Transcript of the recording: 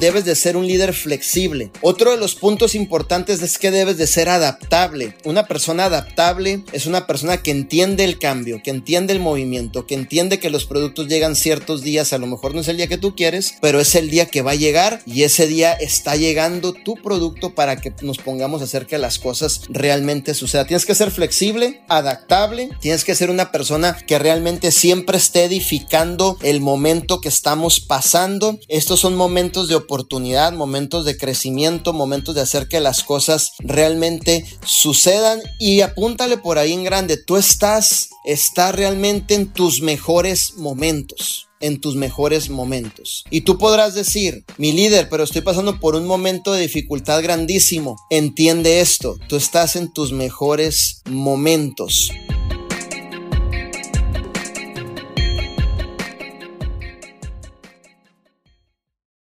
debes de ser un líder flexible. Otro de los puntos importantes es que debes de ser adaptable. Una persona adaptable es una persona que entiende el cambio, que entiende el movimiento, que entiende que los productos llegan ciertos días, a lo mejor no es el día que tú quieres, pero es el día que va a llegar y ese día está llegando tu producto para que nos pongamos a hacer que las cosas realmente sucedan. Tienes que ser flexible, adaptable, tienes que ser una persona que realmente siempre esté edificando el momento que estamos pasando. Estos son momentos de oportunidad, momentos de crecimiento, momentos de hacer que las cosas realmente sucedan y apúntale por ahí en grande. Tú estás, estás realmente en tus mejores momentos en tus mejores momentos. Y tú podrás decir, mi líder, pero estoy pasando por un momento de dificultad grandísimo. Entiende esto, tú estás en tus mejores momentos.